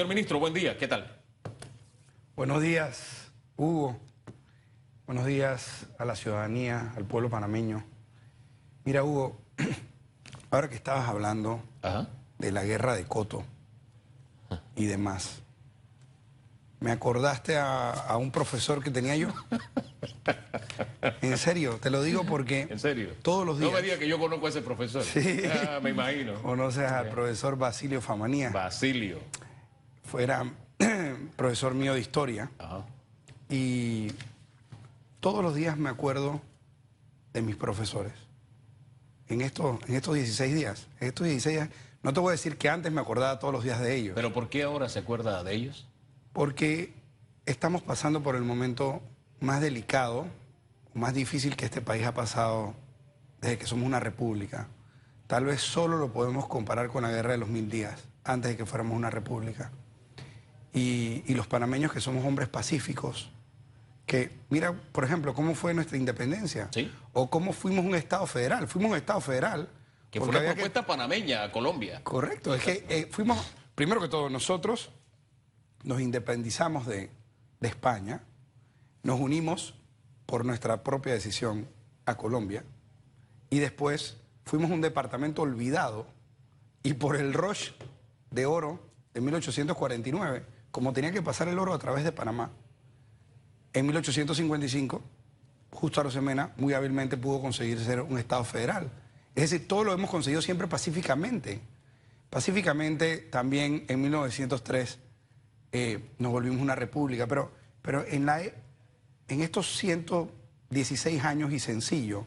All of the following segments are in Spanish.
Señor ministro, buen día, ¿qué tal? Buenos días, Hugo. Buenos días a la ciudadanía, al pueblo panameño. Mira, Hugo, ahora que estabas hablando Ajá. de la guerra de Coto y demás, me acordaste a, a un profesor que tenía yo. En serio, te lo digo porque ¿En serio? todos los No días me diga que yo conozco a ese profesor. Sí. Ah, me imagino. conoces al profesor Basilio Famanía. Basilio. Fuera profesor mío de historia. Ajá. Y todos los días me acuerdo de mis profesores. En estos, en estos 16 días. En estos 16 días. No te voy a decir que antes me acordaba todos los días de ellos. ¿Pero por qué ahora se acuerda de ellos? Porque estamos pasando por el momento más delicado, más difícil que este país ha pasado desde que somos una república. Tal vez solo lo podemos comparar con la guerra de los mil días, antes de que fuéramos una república. Y, y los panameños que somos hombres pacíficos, que mira, por ejemplo, cómo fue nuestra independencia, Sí. o cómo fuimos un Estado federal. Fuimos un Estado federal. Que fue una que- propuesta panameña a Colombia. Correcto, es que eh, fuimos, primero que todo, nosotros nos independizamos de, de España, nos unimos por nuestra propia decisión a Colombia y después fuimos un departamento olvidado y por el rush de oro de 1849, como tenía que pasar el oro a través de Panamá, en 1855, justo Arosemena muy hábilmente pudo conseguir ser un Estado federal. Es decir, todo lo hemos conseguido siempre pacíficamente. Pacíficamente también en 1903 eh, nos volvimos una república, pero, pero en, la, e- en estos 116 años y sencillo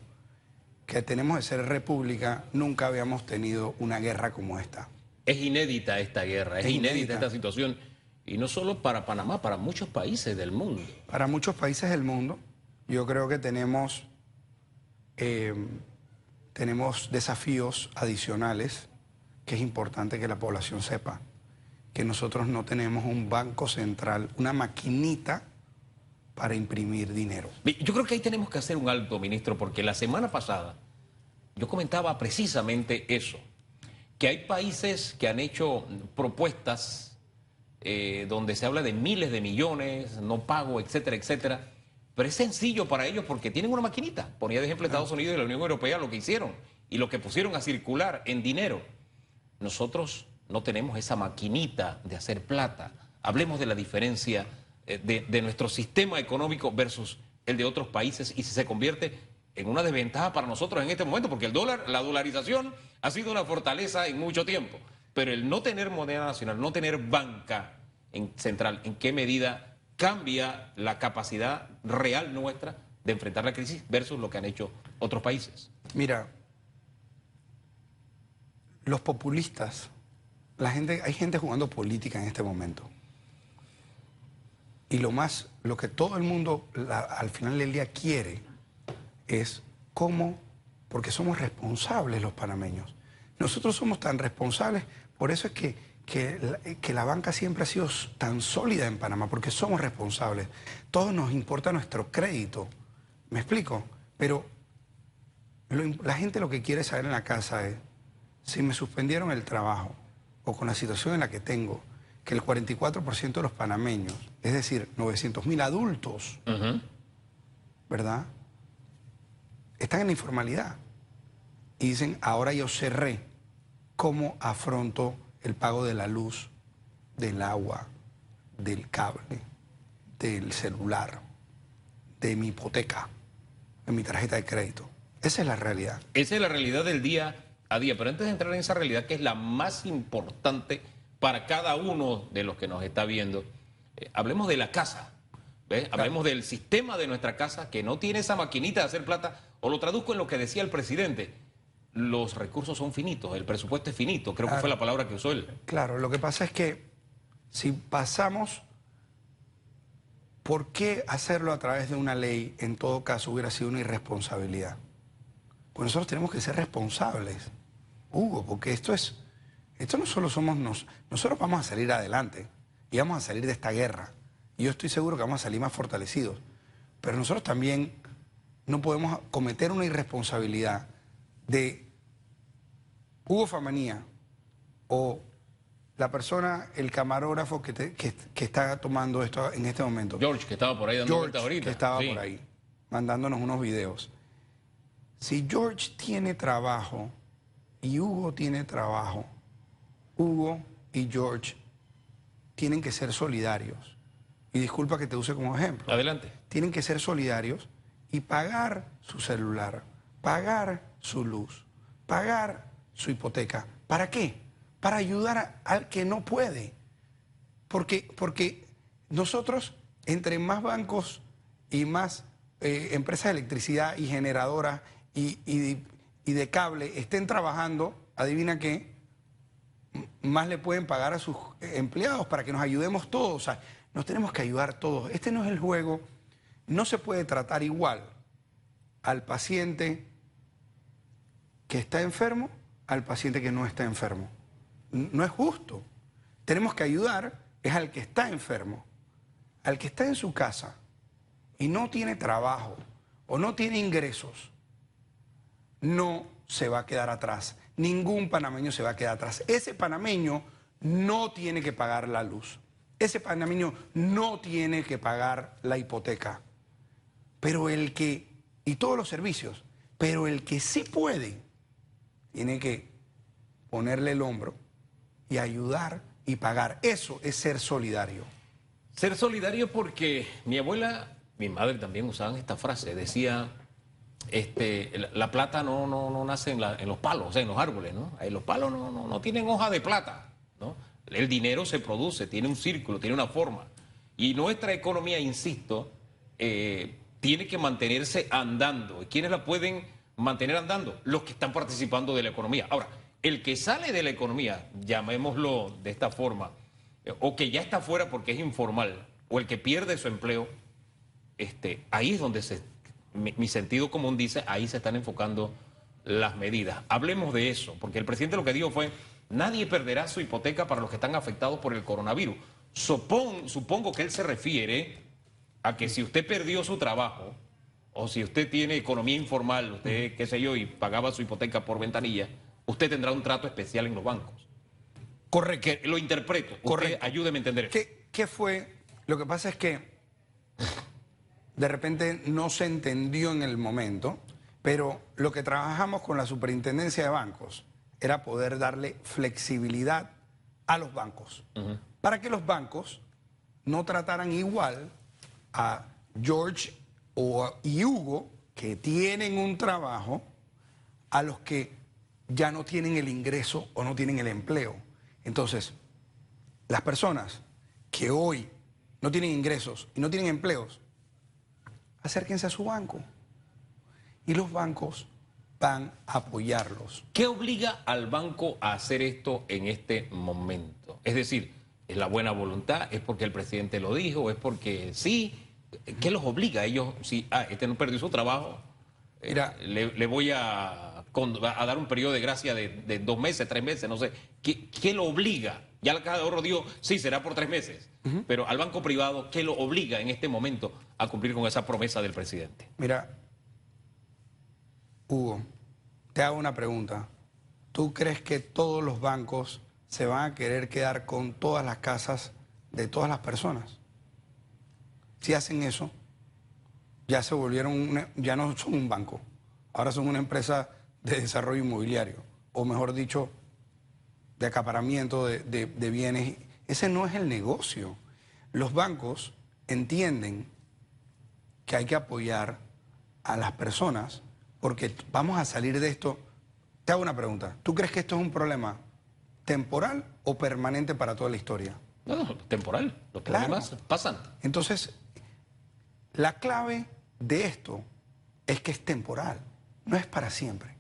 que tenemos de ser república, nunca habíamos tenido una guerra como esta. Es inédita esta guerra, es, Es inédita, inédita. esta situación. Y no solo para Panamá, para muchos países del mundo. Para muchos países del mundo, yo creo que tenemos, eh, tenemos desafíos adicionales que es importante que la población sepa. Que nosotros no tenemos un banco central, una maquinita para imprimir dinero. Yo creo que ahí tenemos que hacer un alto, ministro, porque la semana pasada yo comentaba precisamente eso, que hay países que han hecho propuestas eh, donde se habla de miles de millones, no pago, etcétera, etcétera, pero es sencillo para ellos porque tienen una maquinita. Ponía de ejemplo Estados Unidos y la Unión Europea lo que hicieron y lo que pusieron a circular en dinero. Nosotros no tenemos esa maquinita de hacer plata. Hablemos de la diferencia eh, de, de nuestro sistema económico versus el de otros países y si se convierte en una desventaja para nosotros en este momento, porque el dólar, la dolarización ha sido una fortaleza en mucho tiempo, pero el no tener moneda nacional, no tener banca en central, ¿en qué medida cambia la capacidad real nuestra de enfrentar la crisis versus lo que han hecho otros países? Mira, los populistas, la gente, hay gente jugando política en este momento. Y lo más, lo que todo el mundo al final del día quiere es cómo, porque somos responsables los panameños. Nosotros somos tan responsables, por eso es que, que, la, que la banca siempre ha sido tan sólida en Panamá, porque somos responsables. Todos nos importa nuestro crédito. ¿Me explico? Pero lo la gente lo que quiere saber en la casa es si me suspendieron el trabajo o con la situación en la que tengo, que el 44% de los panameños, es decir, 900 mil adultos. ¿verdad? Están en la informalidad. Y dicen, ahora yo cerré. ¿Cómo afronto el pago de la luz, del agua, del cable, del celular, de mi hipoteca, de mi tarjeta de crédito? Esa es la realidad. Esa es la realidad del día a día. Pero antes de entrar en esa realidad, que es la más importante para cada uno de los que nos está viendo, eh, hablemos de la casa. ¿ves? Hablemos del sistema de nuestra casa que no tiene esa maquinita de hacer plata. O lo traduzco en lo que decía el presidente. Los recursos son finitos, el presupuesto es finito. Creo que fue la palabra que usó él. Claro, lo que pasa es que si pasamos, ¿por qué hacerlo a través de una ley en todo caso hubiera sido una irresponsabilidad? Pues nosotros tenemos que ser responsables, Hugo, porque esto es, esto no solo somos nos, nosotros vamos a salir adelante y vamos a salir de esta guerra. Y yo estoy seguro que vamos a salir más fortalecidos. Pero nosotros también no podemos cometer una irresponsabilidad de Hugo Famanía o la persona, el camarógrafo que, te- que- que está tomando esto en este momento. George, que estaba por ahí dando George, ahorita. que estaba Sí. por ahí, mandándonos unos videos. Si George tiene trabajo y Hugo tiene trabajo, Hugo y George tienen que ser solidarios. Y disculpa que te use como ejemplo. Adelante. Tienen que ser solidarios y pagar su celular, pagar su luz, pagar su hipoteca. ¿Para qué? Para ayudar al que no puede. Porque, porque nosotros, entre más bancos y más eh, empresas de electricidad y generadoras y, y- y de cable estén trabajando, adivina qué, más le pueden pagar a sus empleados para que nos ayudemos todos. O sea, nos tenemos que ayudar todos. Este no es el juego. No se puede tratar igual al paciente que está enfermo al paciente que no está enfermo. No es justo. Tenemos que ayudar es al que está enfermo, al que está en su casa y no tiene trabajo o no tiene ingresos. No se va a quedar atrás. Ningún panameño se va a quedar atrás. Ese panameño no tiene que pagar la luz. Ese panameño no tiene que pagar la hipoteca. Pero el que, y todos los servicios, pero el que sí puede, tiene que ponerle el hombro y ayudar y pagar. Eso es ser solidario. Ser solidario porque mi abuela, mi madre también usaban esta frase. Decía, este, la, la plata no, no, no nace en, los palos, o sea, en los árboles, ¿no? Los palos no, no, no tienen hoja de plata, ¿no? El dinero se produce, tiene un círculo, tiene una forma. Y nuestra economía, insisto, eh, tiene que mantenerse andando. ¿Y quiénes la pueden mantener andando? Los que están participando de la economía. Ahora, el que sale de la economía, llamémoslo de esta forma, eh, o que ya está fuera porque es informal, o el que pierde su empleo, este, ahí es donde se, mi, mi sentido común dice, ahí se están enfocando las medidas. Hablemos de eso, porque el presidente lo que dijo fue, nadie perderá su hipoteca para los que están afectados por el coronavirus. Supon- supongo que él se refiere a que si usted perdió su trabajo, o si usted tiene economía informal, usted, qué sé yo, y pagaba su hipoteca por ventanilla, usted tendrá un trato especial en los bancos. Correcto. Que lo interpreto. Correcto. ayúdeme a entender. esto. ¿Qué, qué fue? Lo que pasa es que de repente no se entendió en el momento, pero lo que trabajamos con la superintendencia de bancos era poder darle flexibilidad a los bancos, para que los bancos no trataran igual a George o y Hugo, que tienen un trabajo, a los que ya no tienen el ingreso o no tienen el empleo. Entonces, las personas que hoy no tienen ingresos y no tienen empleos, acérquense a su banco. Y los bancos van a apoyarlos. ¿Qué obliga al banco a hacer esto en este momento? Es decir, ¿es la buena voluntad? ¿Es porque el presidente lo dijo? ¿Es porque sí? ¿Qué los obliga a ellos? Si ah, este no perdió su trabajo, eh, Mira. le, le voy a, dar un periodo de gracia de, de dos meses, tres meses, no sé. ¿Qué, qué lo obliga? Ya la Caja de Ahorro dijo, sí, será por tres meses. Pero al banco privado, ¿qué lo obliga en este momento a cumplir con esa promesa del presidente? Mira, Hugo, te hago una pregunta. ¿Tú crees que todos los bancos se van a querer quedar con todas las casas de todas las personas? Si hacen eso, ya se volvieron, ya no son un banco, ahora son una empresa de desarrollo inmobiliario, o mejor dicho, de acaparamiento de bienes. Ese no es el negocio. Los bancos entienden que hay que apoyar a las personas porque vamos a salir de esto. Te hago una pregunta. ¿Tú crees que esto es un problema temporal o permanente para toda la historia? No, no, temporal. Los Claro. problemas pasan. Entonces, la clave de esto es que es temporal, no es para siempre.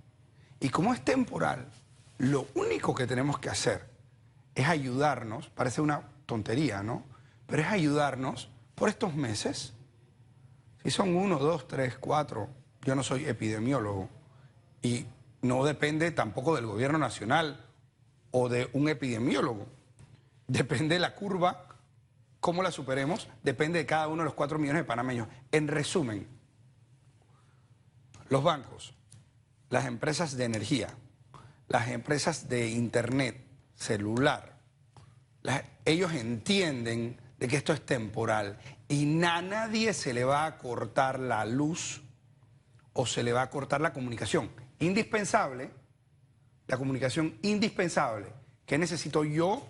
Y como es temporal, lo único que tenemos que hacer es ayudarnos, parece una tontería, ¿no? Pero es ayudarnos por estos meses. Si son uno, dos, tres, cuatro, yo no soy epidemiólogo y no depende tampoco del gobierno nacional o de un epidemiólogo. Depende de la curva cómo la superemos depende de cada uno de los cuatro millones de panameños. En resumen, los bancos, las empresas de energía, las empresas de internet, celular, ellos entienden de que esto es temporal y a nadie se le va a cortar la luz o se le va a cortar la comunicación. Indispensable, la comunicación indispensable. ¿Qué necesito yo?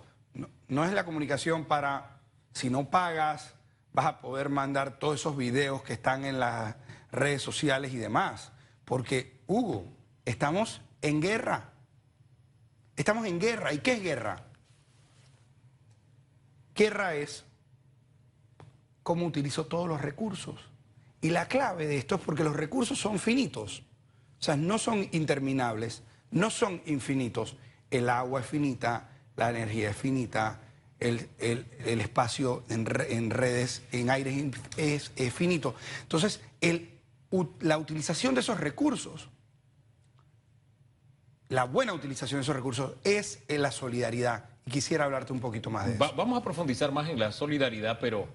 No, es la comunicación para, si no pagas, vas a poder mandar todos esos videos que están en las redes sociales y demás. Porque, Hugo, estamos en guerra. Estamos en guerra. ¿Y qué es guerra? Guerra es cómo utilizo todos los recursos. Y la clave de esto es porque los recursos son finitos, o sea, no son interminables, no son infinitos. El agua es finita, la energía es finita, el, espacio en, redes, en aire es, finito. Entonces, la utilización de esos recursos, la buena utilización de esos recursos es la solidaridad. Y quisiera hablarte un poquito más de eso. vamos a profundizar más en la solidaridad, pero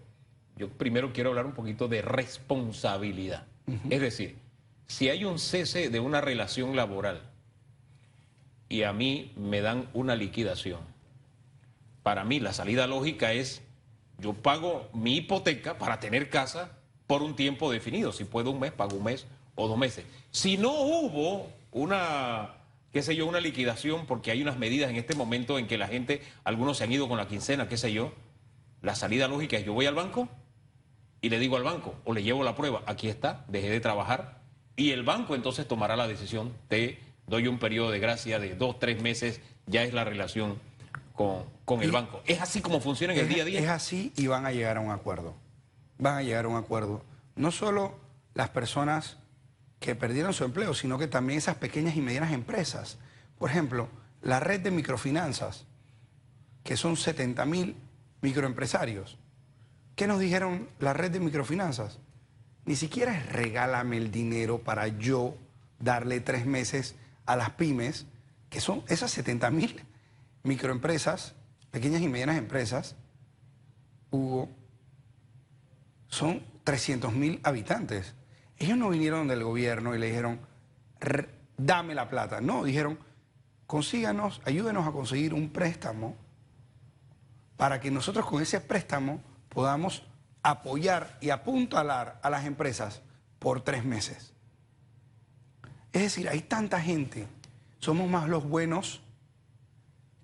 yo primero quiero hablar un poquito de responsabilidad. Es decir, si hay un cese de una relación laboral y a mí me dan una liquidación, para mí la salida lógica es, yo pago mi hipoteca para tener casa por un tiempo definido. Si puedo un mes, pago un mes o dos meses. Si no hubo una, qué sé yo, una liquidación, porque hay unas medidas en este momento en que la gente, algunos se han ido con la quincena, qué sé yo, la salida lógica es yo voy al banco, y le digo al banco o le llevo la prueba, aquí está, dejé de trabajar y el banco entonces tomará la decisión, te doy un periodo de gracia de dos, tres meses, ya es la relación con, el banco. ¿Es así como funciona en el día a día? Es así y van a llegar a un acuerdo. Van a llegar a un acuerdo. No solo las personas que perdieron su empleo, sino que también esas pequeñas y medianas empresas. Por ejemplo, la red de microfinanzas, que son 70 mil microempresarios ¿Qué nos dijeron la red de microfinanzas? Ni siquiera es regálame el dinero para yo darle tres meses a las pymes, que son esas 70 mil microempresas, pequeñas y medianas empresas, Hugo, son 300 mil habitantes. Ellos no vinieron del gobierno y le dijeron, dame la plata. No, dijeron, consíganos, ayúdenos a conseguir un préstamo para que nosotros con ese préstamo podamos apoyar y apuntalar a las empresas por tres meses. Es decir, hay tanta gente, somos más los buenos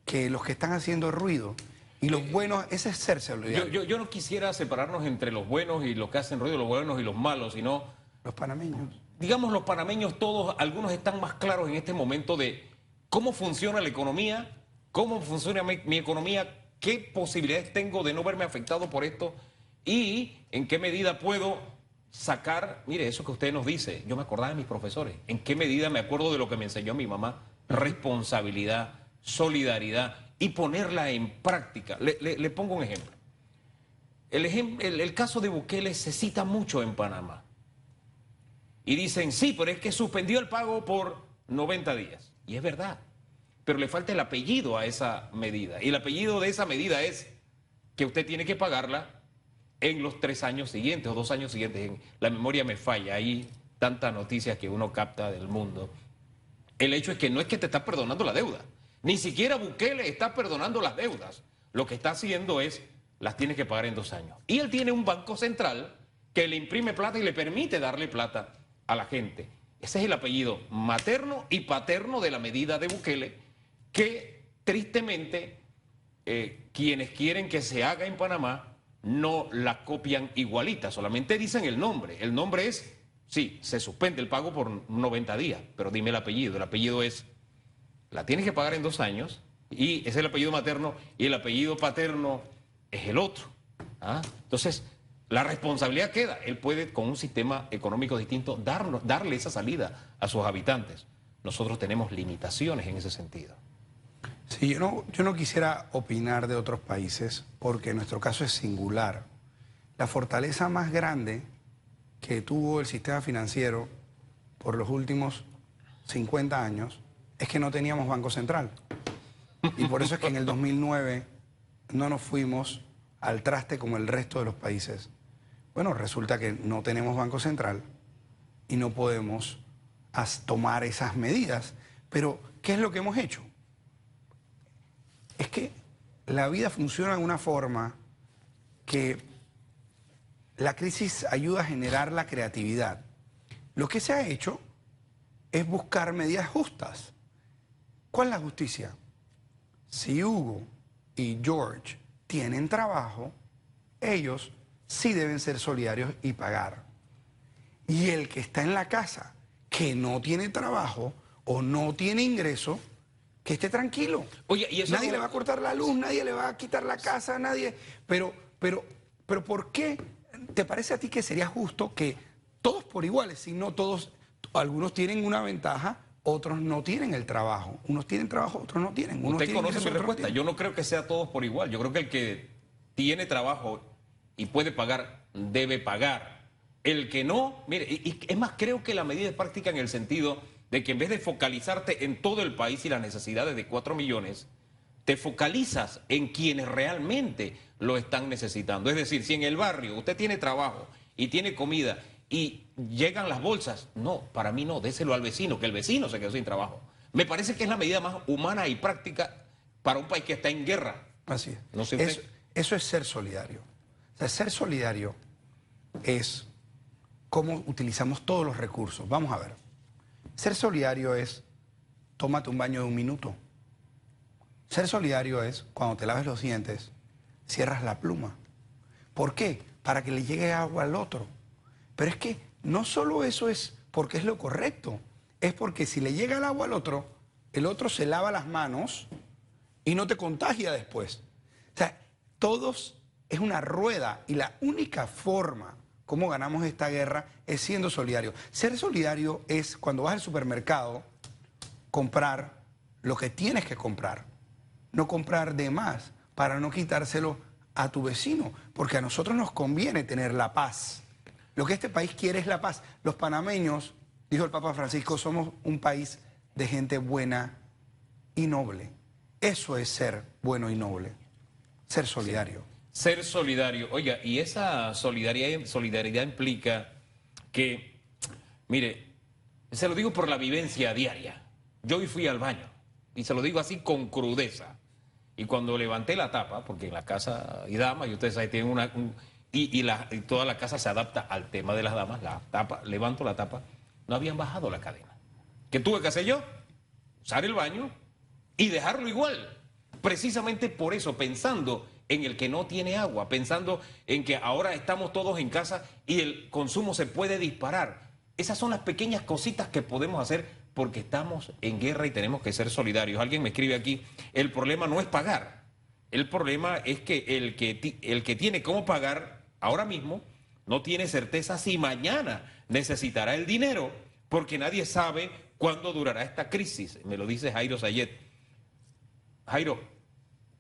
que los que están haciendo ruido. Y los buenos, ese es ser yo, yo, yo, no quisiera separarnos entre los buenos y los que hacen ruido, los buenos y los malos, sino... Los panameños. Digamos, los panameños todos, algunos están más claros en este momento de cómo funciona la economía, cómo funciona mi economía, qué posibilidades tengo de no verme afectado por esto y en qué medida puedo sacar, mire, eso que usted nos dice, yo me acordaba de mis profesores, en qué medida me acuerdo de lo que me enseñó mi mamá, responsabilidad, solidaridad y ponerla en práctica. Le, pongo un ejemplo. El, el caso de Bukele se cita mucho en Panamá. Y dicen, sí, pero es que suspendió el pago por 90 días. Y es verdad pero le falta el apellido a esa medida. Y el apellido de esa medida es que usted tiene que pagarla en los tres años siguientes o dos años siguientes. La memoria me falla, hay tantas noticias que uno capta del mundo. El hecho es que no es que te está perdonando la deuda, ni siquiera Bukele está perdonando las deudas. Lo que está haciendo es, las tiene que pagar en dos años. Y él tiene un banco central que le imprime plata y le permite darle plata a la gente. Ese es el apellido materno y paterno de la medida de Bukele que tristemente eh, quienes quieren que se haga en Panamá no la copian igualita, solamente dicen el nombre. El nombre es, sí, se suspende el pago por 90 días, pero dime el apellido. El apellido es, la tienes que pagar en dos años y es el apellido materno y el apellido paterno es el otro. ¿ah? Entonces, la responsabilidad queda. Él puede, con un sistema económico distinto, darnos, darle esa salida a sus habitantes. Nosotros tenemos limitaciones en ese sentido. Sí, yo no, yo no quisiera opinar de otros países porque nuestro caso es singular. La fortaleza más grande que tuvo el sistema financiero por los últimos 50 años es que no teníamos Banco Central. Y por eso es que en el 2009 no nos fuimos al traste como el resto de los países. Bueno, resulta que no tenemos Banco Central y no podemos tomar esas medidas. Pero, ¿qué es lo que hemos hecho? Es que la vida funciona de una forma que la crisis ayuda a generar la creatividad. Lo que se ha hecho es buscar medidas justas. ¿Cuál es la justicia? Si Hugo y George tienen trabajo, ellos sí deben ser solidarios y pagar. Y el que está en la casa, que no tiene trabajo o no tiene ingreso, que esté tranquilo. Oye, ¿y eso nadie no- le va a cortar la luz, nadie le va a quitar la casa, nadie. Pero, pero, pero, ¿por qué te parece a ti que sería justo que todos por iguales, si no todos, algunos tienen una ventaja, otros no tienen el trabajo, unos tienen trabajo, otros no tienen. Unos Usted tienen conoce mi respuesta. Yo no creo que sea todos por igual. Yo creo que el que tiene trabajo y puede pagar, debe pagar. El que no, mire, y, y es más, creo que la medida es práctica en el sentido de que en vez de focalizarte en todo el país y las necesidades de 4 millones, te focalizas en quienes realmente lo están necesitando. Es decir, si en el barrio usted tiene trabajo y tiene comida y llegan las bolsas, no, para mí no, déselo al vecino, que el vecino se quedó sin trabajo. Me parece que es la medida más humana y práctica para un país que está en guerra. Así es. No sé usted. eso, eso es ser solidario. O sea, ser solidario es cómo utilizamos todos los recursos. Vamos a ver. Ser solidario es tómate un baño de un minuto. Ser solidario es cuando te laves los dientes, cierras la pluma. ¿Por qué? Para que le llegue agua al otro. Pero es que no solo eso es porque es lo correcto, es porque si le llega el agua al otro, el otro se lava las manos y no te contagia después. O sea, todos es una rueda y la única forma como ganamos esta guerra es siendo solidario. Ser solidario es cuando vas al supermercado comprar lo que tienes que comprar, no comprar de más para no quitárselo a tu vecino, porque a nosotros nos conviene tener la paz. Lo que este país quiere es la paz. Los panameños, dijo el Papa Francisco, somos un país de gente buena y noble. Eso es ser bueno y noble, ser solidario. Ser solidario. Oiga, y esa solidaridad, solidaridad implica que, mire, se lo digo por la vivencia diaria. Yo hoy fui al baño y se lo digo así con crudeza. Y cuando levanté la tapa, porque en la casa hay damas y ustedes saben, tienen una... un- y, y toda la casa se adapta al tema de las damas, la tapa, levanto la tapa, no habían bajado la cadena. ¿Qué tuve que hacer yo? Usar el baño y dejarlo igual. Precisamente por eso, pensando en el que no tiene agua, pensando en que ahora estamos todos en casa y el consumo se puede disparar. Esas son las pequeñas cositas que podemos hacer porque estamos en guerra y tenemos que ser solidarios. Alguien me escribe aquí, el problema no es pagar, el problema es que el que, el que tiene cómo pagar ahora mismo no tiene certeza si mañana necesitará el dinero porque nadie sabe cuándo durará esta crisis. Me lo dice Jairo Sayet. Jairo,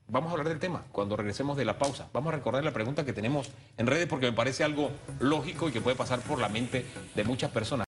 vamos a hablar del tema cuando regresemos de la pausa. Vamos a recordar la pregunta que tenemos en redes porque me parece algo lógico y que puede pasar por la mente de muchas personas.